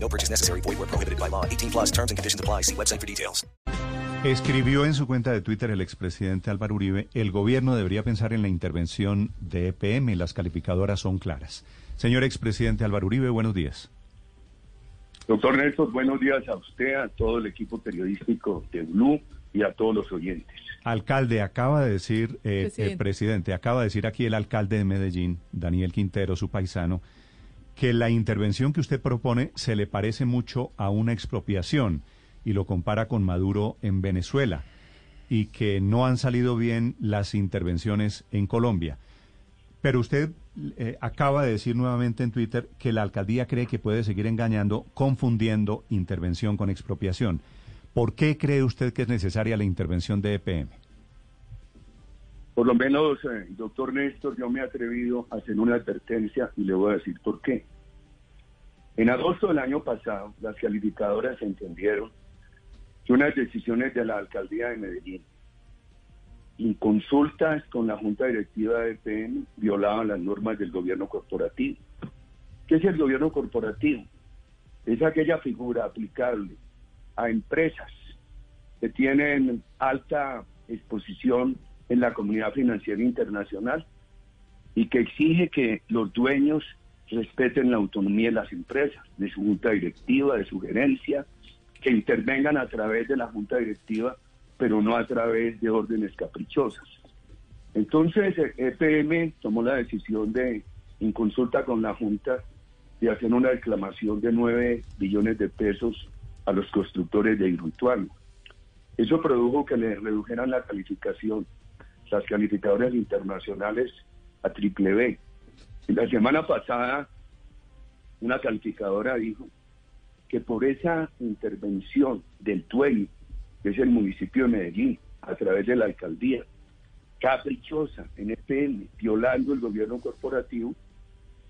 No purchase necessary. Void where prohibited by law. 18 plus terms and conditions apply. See website for details. Escribió en su cuenta de Twitter el expresidente Álvaro Uribe, el gobierno debería pensar en la intervención de EPM. Las calificadoras son claras. Señor expresidente Álvaro Uribe, buenos días. Doctor Néstor, buenos días a usted, a todo el equipo periodístico de Blue y a todos los oyentes. Alcalde, acaba de decir, eh, el presidente, acaba de decir aquí el alcalde de Medellín, Daniel Quintero, su paisano, que la intervención que usted propone se le parece mucho a una expropiación y lo compara con Maduro en Venezuela y que no han salido bien las intervenciones en Colombia. Pero usted eh, acaba de decir nuevamente en Twitter que la alcaldía cree que puede seguir engañando, confundiendo intervención con expropiación. ¿Por qué cree usted que es necesaria la intervención de EPM? Por lo menos, eh, doctor Néstor, yo me he atrevido a hacer una advertencia y le voy a decir por qué. En agosto del año pasado, las calificadoras entendieron que unas decisiones de la alcaldía de Medellín en consultas con la Junta Directiva de EPM violaban las normas del gobierno corporativo. ¿Qué es el gobierno corporativo? Es aquella figura aplicable a empresas que tienen alta exposición en la comunidad financiera internacional y que exige que los dueños respeten la autonomía de las empresas, de su junta directiva, de su gerencia, que intervengan a través de la junta directiva pero no a través de órdenes caprichosas. Entonces, EPM tomó la decisión de, en consulta con la Junta, de hacer una reclamación de 9 billones de pesos a los constructores de Hidroituano. Eso produjo que le redujeran la calificación, las calificadoras internacionales a triple B. Y la semana pasada, una calificadora dijo que por esa intervención del dueño que es el municipio de Medellín, a través de la alcaldía, caprichosa en violando el gobierno corporativo,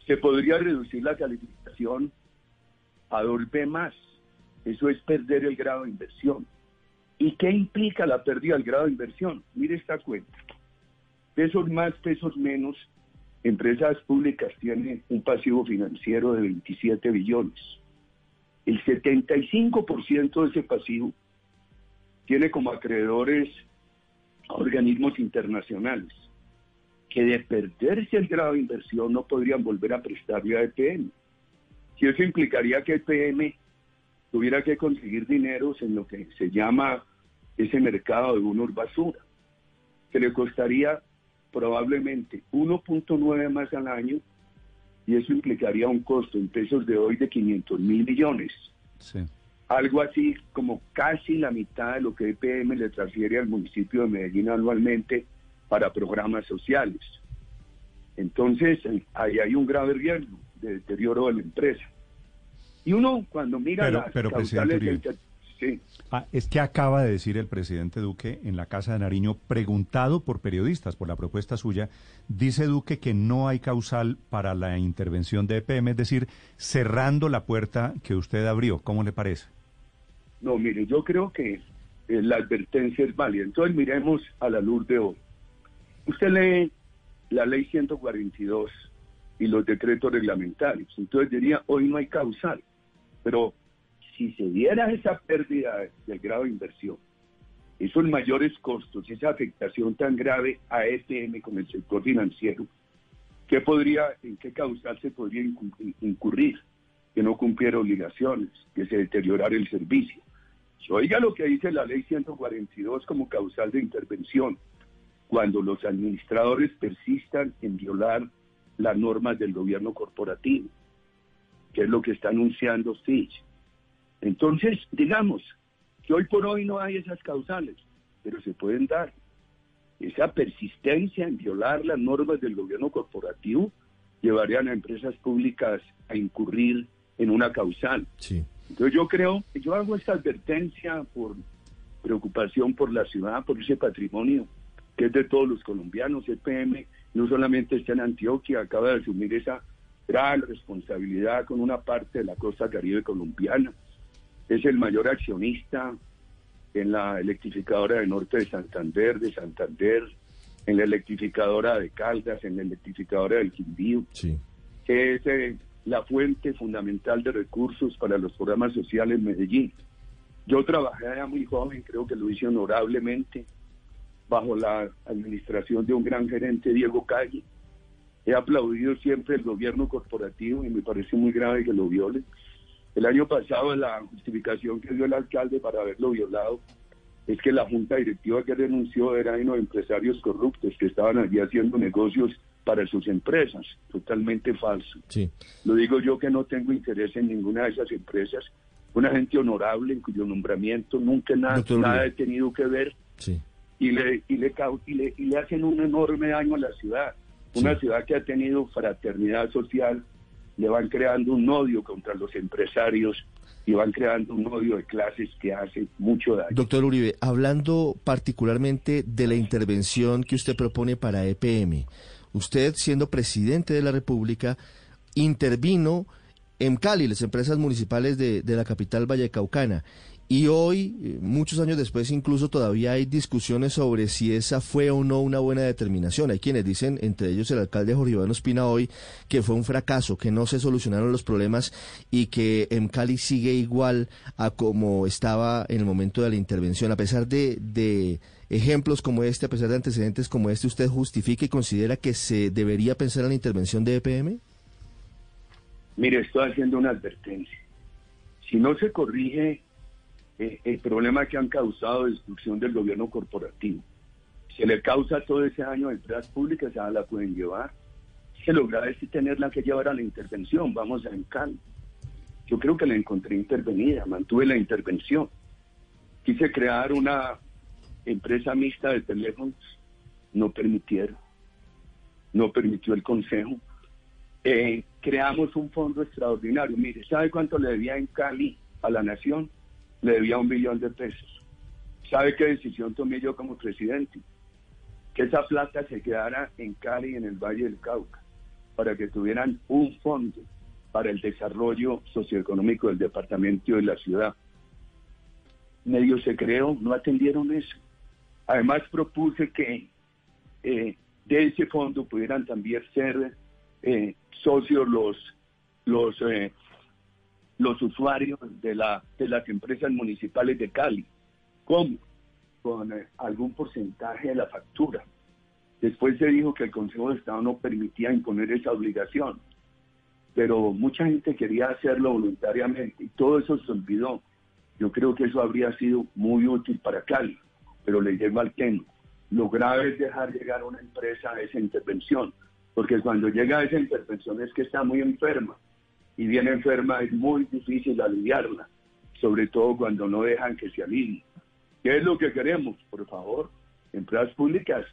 se podría reducir la calificación a 2B más. Eso es perder el grado de inversión. ¿Y qué implica la pérdida del grado de inversión? Mire esta cuenta. Pesos más, pesos menos, empresas públicas tienen un pasivo financiero de 27 billones. El 75% de ese pasivo tiene como acreedores a organismos internacionales que de perderse el grado de inversión no podrían volver a prestarle a EPM. Si eso implicaría que EPM tuviera que conseguir dineros en lo que se llama ese mercado de unos basura, que le costaría probablemente 1.9 más al año y eso implicaría un costo en pesos de hoy de 500 mil millones. Sí algo así como casi la mitad de lo que EPM le transfiere al municipio de Medellín anualmente para programas sociales. Entonces, ahí hay un grave riesgo de deterioro de la empresa. Y uno cuando mira pero, las pero presidente del- sí, Ah, es que acaba de decir el presidente Duque en la Casa de Nariño, preguntado por periodistas por la propuesta suya, dice Duque que no hay causal para la intervención de EPM, es decir, cerrando la puerta que usted abrió. ¿Cómo le parece? No, mire, yo creo que eh, la advertencia es válida. Entonces miremos a la luz de hoy. Usted lee la ley 142 y los decretos reglamentarios. Entonces diría, hoy no hay causal. Pero si se diera esa pérdida del grado de inversión, esos mayores costos, esa afectación tan grave a EPM con el sector financiero, ¿qué podría, en qué causal se podría incur- incurrir? Que no cumpliera obligaciones, que se deteriorara el servicio. Oiga lo que dice la ley 142 como causal de intervención, cuando los administradores persistan en violar las normas del gobierno corporativo, que es lo que está anunciando Fitch. Entonces, digamos que hoy por hoy no hay esas causales, pero se pueden dar. Esa persistencia en violar las normas del gobierno corporativo llevarían a empresas públicas a incurrir en una causal. Sí. Entonces yo creo, yo hago esta advertencia por preocupación por la ciudad, por ese patrimonio que es de todos los colombianos. EPM no solamente está en Antioquia, acaba de asumir esa gran responsabilidad con una parte de la costa caribe colombiana. Es el mayor accionista en la electrificadora de norte de Santander, de Santander, en la electrificadora de Caldas, en la electrificadora del Quindío, que es eh, la fuente fundamental de recursos para los programas sociales en Medellín. Yo trabajé allá muy joven, creo que lo hice honorablemente, bajo la administración de un gran gerente, Diego Calle. He aplaudido siempre el gobierno corporativo y me parece muy grave que lo violen. El año pasado la justificación que dio el alcalde para haberlo violado es que la junta directiva que renunció era de unos empresarios corruptos que estaban allí haciendo negocios para sus empresas. Totalmente falso. Sí. Lo digo yo que no tengo interés en ninguna de esas empresas. Una gente honorable en cuyo nombramiento nunca nada, nada he tenido que ver. Sí. Y, le, y, le, y, le, y le hacen un enorme daño a la ciudad. Una ciudad que ha tenido fraternidad social, le van creando un odio contra los empresarios y van creando un odio de clases que hace mucho daño. Doctor Uribe, hablando particularmente de la intervención que usted propone para EPM, usted siendo presidente de la República intervino en Cali, las empresas municipales de, de la capital vallecaucana. Y hoy, eh, muchos años después, incluso todavía hay discusiones sobre si esa fue o no una buena determinación. Hay quienes dicen, entre ellos el alcalde Jorge Iván Ospina hoy, que fue un fracaso, que no se solucionaron los problemas y que en Cali sigue igual a como estaba en el momento de la intervención. A pesar de, de ejemplos como este, a pesar de antecedentes como este, ¿usted justifica y considera que se debería pensar en la intervención de EPM? Mire, estoy haciendo una advertencia. Si no se corrige eh, el problema que han causado destrucción del gobierno corporativo. Se le causa todo ese año de empresas públicas, ya la pueden llevar. Se logra es tenerla que llevar a la intervención, vamos a encal. Yo creo que la encontré intervenida, mantuve la intervención. Quise crear una empresa mixta de teléfonos, no permitieron, no permitió el Consejo. Eh, creamos un fondo extraordinario. Mire, ¿sabe cuánto le debía en Cali a la nación? Le debía un millón de pesos. ¿Sabe qué decisión tomé yo como presidente? Que esa plata se quedara en Cali, en el Valle del Cauca, para que tuvieran un fondo para el desarrollo socioeconómico del departamento y de la ciudad. Medio se creó, no atendieron eso. Además propuse que eh, de ese fondo pudieran también ser eh, socios los, los eh, los usuarios de, la, de las empresas municipales de Cali. ¿Cómo? Con eh, algún porcentaje de la factura. Después se dijo que el Consejo de Estado no permitía imponer esa obligación, pero mucha gente quería hacerlo voluntariamente y todo eso se olvidó. Yo creo que eso habría sido muy útil para Cali, pero le llevo al tema. Lo grave es dejar llegar a una empresa a esa intervención, porque cuando llega a esa intervención es que está muy enferma y viene enferma es muy difícil aliviarla, sobre todo cuando no dejan que se alivie. ¿Qué es lo que queremos? Por favor, empresas públicas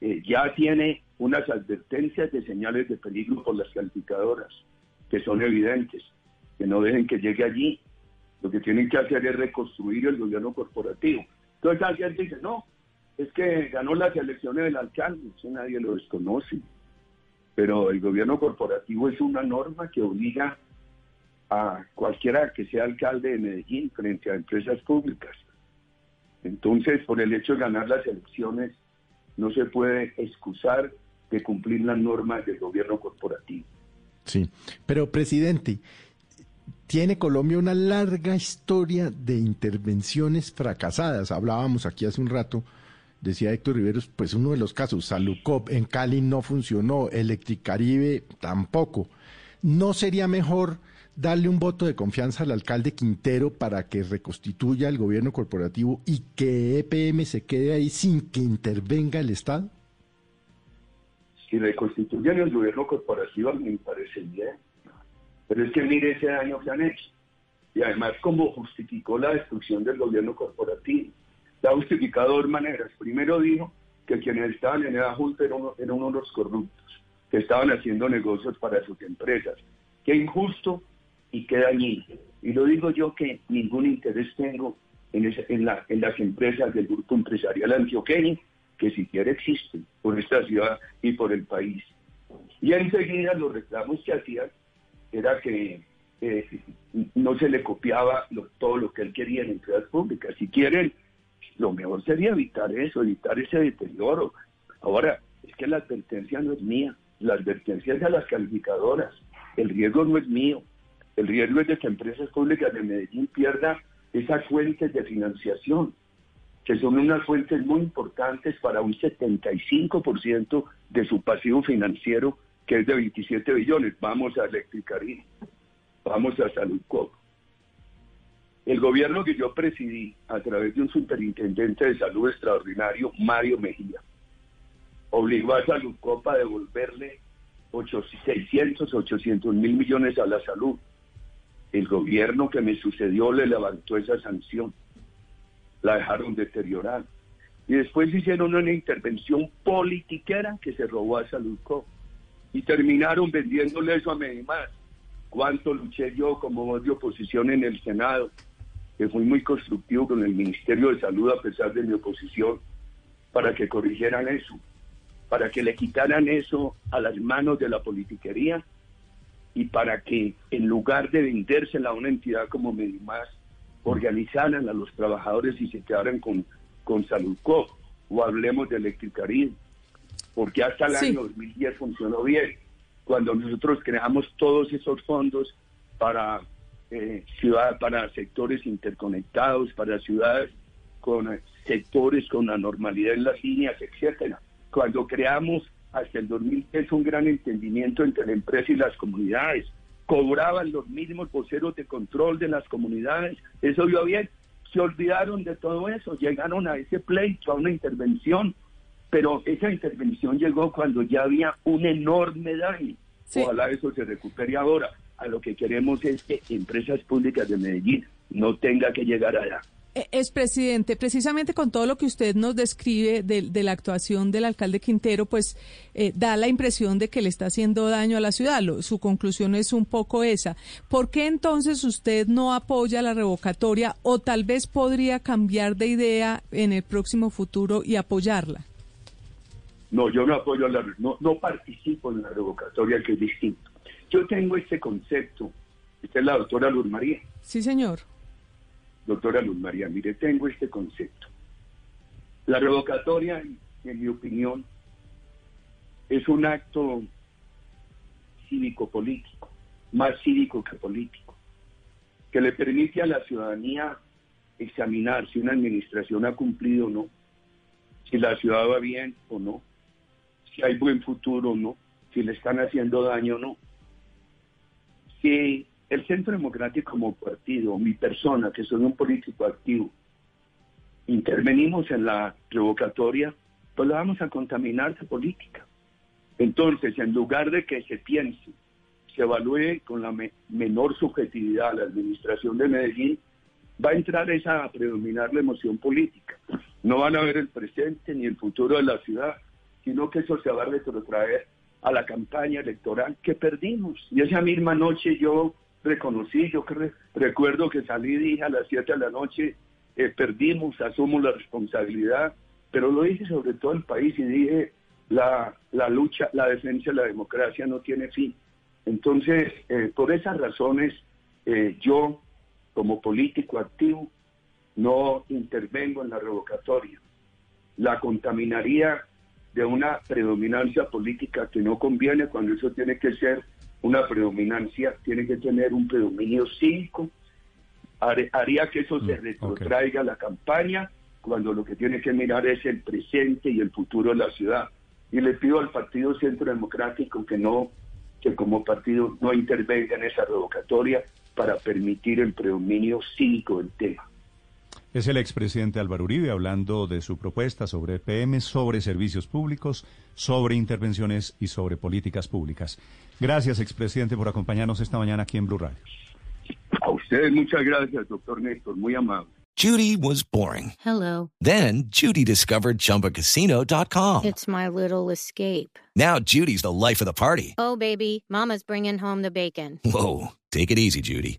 eh, ya tiene unas advertencias de señales de peligro por las calificadoras, que son evidentes, que no dejen que llegue allí. Lo que tienen que hacer es reconstruir el gobierno corporativo. Entonces alguien dice, no, es que ganó las elecciones del alcalde, eso nadie lo desconoce pero el gobierno corporativo es una norma que obliga a cualquiera que sea alcalde de Medellín frente a empresas públicas. Entonces, por el hecho de ganar las elecciones, no se puede excusar de cumplir las normas del gobierno corporativo. Sí, pero presidente, tiene Colombia una larga historia de intervenciones fracasadas. Hablábamos aquí hace un rato decía Héctor Riveros, pues uno de los casos, Salucop en Cali no funcionó, Electricaribe tampoco. ¿No sería mejor darle un voto de confianza al alcalde Quintero para que reconstituya el gobierno corporativo y que EPM se quede ahí sin que intervenga el Estado? Si reconstituyen el gobierno corporativo me parece bien, pero es que mire ese daño que han hecho. Y además, como justificó la destrucción del gobierno corporativo la ha justificado de dos maneras. Primero dijo que quienes estaban en esa junta eran, eran unos corruptos, que estaban haciendo negocios para sus empresas. Qué injusto y qué dañino. Y lo digo yo que ningún interés tengo en, en, la, en las empresas del grupo empresarial antioqueño que siquiera existen por esta ciudad y por el país. Y enseguida los reclamos que hacían era que eh, no se le copiaba todo lo que él quería en empresas públicas. Si quieren, lo mejor sería evitar eso, evitar ese deterioro. Ahora, es que la advertencia no es mía, la advertencia es de las calificadoras. El riesgo no es mío, el riesgo es de que empresas públicas de Medellín pierdan esas fuentes de financiación, que son unas fuentes muy importantes para un 75% de su pasivo financiero, que es de 27 billones. Vamos a Electricarín, vamos a Saludcop. El gobierno que yo presidí, a través de un superintendente de salud extraordinario, Mario Mejía, obligó a Saludcop a devolverle 600, 800 mil millones a la salud el gobierno que me sucedió le levantó esa sanción, la dejaron deteriorar. Y después hicieron una intervención politiquera que se robó a Saludco y terminaron vendiéndole eso a Medimás. Cuánto luché yo como voz de oposición en el Senado, que fui muy constructivo con el Ministerio de Salud a pesar de mi oposición, para que corrigieran eso, para que le quitaran eso a las manos de la politiquería y para que en lugar de vendérsela a una entidad como Medimás, organizaran a los trabajadores y se quedaran con, con Saludco o hablemos de Electricarín, porque hasta el año 2010 funcionó bien, cuando nosotros creamos todos esos fondos para eh, ciudad, para sectores interconectados, para ciudades con sectores con anormalidad en las líneas, etcétera. Cuando creamos hasta el 2010 un gran entendimiento entre la empresa y las comunidades. Cobraban los mismos voceros de control de las comunidades. Eso iba bien. Se olvidaron de todo eso. Llegaron a ese pleito, a una intervención. Pero esa intervención llegó cuando ya había un enorme daño. Ojalá eso se recupere ahora. A lo que queremos es que empresas públicas de Medellín no tenga que llegar allá. Eh, es presidente, precisamente con todo lo que usted nos describe de, la actuación del alcalde Quintero, pues eh, da la impresión de que le está haciendo daño a la ciudad. su conclusión es un poco esa. ¿Por qué entonces usted no apoya la revocatoria o tal vez podría cambiar de idea en el próximo futuro y apoyarla? No, yo no apoyo la, no, no participo en la revocatoria, que es distinto. Yo tengo este concepto. Esta es la doctora Luz María. Sí, señor doctora Luz María, mire, tengo este concepto. La revocatoria, en mi opinión, es un acto cívico-político, más cívico que político, que le permite a la ciudadanía examinar si una administración ha cumplido o no, si la ciudad va bien o no, si hay buen futuro o no, si le están haciendo daño o no. Si el Centro Democrático como partido, mi persona, que soy un político activo, intervenimos en la revocatoria, pues la vamos a contaminar de política. Entonces, en lugar de que se piense, se evalúe con la menor subjetividad la administración de Medellín, va a entrar esa a predominar la emoción política. No van a ver el presente ni el futuro de la ciudad, sino que eso se va a retrotraer a la campaña electoral que perdimos. Y esa misma noche yo reconocí, yo recuerdo que salí y dije a las 7 de la noche, eh, perdimos, asumo la responsabilidad, pero lo dije sobre todo el país y dije, la, la lucha, la defensa de la democracia no tiene fin. Entonces, eh, por esas razones, eh, yo, como político activo, no intervengo en la revocatoria. La contaminaría de una predominancia política que no conviene cuando eso tiene que ser una predominancia, tiene que tener un predominio cívico, haría que eso se mm, retrotraiga la campaña cuando lo que tiene que mirar es el presente y el futuro de la ciudad. Y le pido al Partido Centro Democrático que no, que como partido no intervenga en esa revocatoria para permitir el predominio cívico del tema. Es el expresidente Álvaro Uribe hablando de su propuesta sobre PM, sobre servicios públicos, sobre intervenciones y sobre políticas públicas. Gracias, expresidente, por acompañarnos esta mañana aquí en Blue Radio. A ustedes muchas gracias, doctor Néstor, muy amable. Judy was boring. Hello. Then Judy discovered chumbacasino.com. It's my little escape. Now Judy's the life of the party. Oh, baby, mama's bringing home the bacon. Whoa, take it easy, Judy.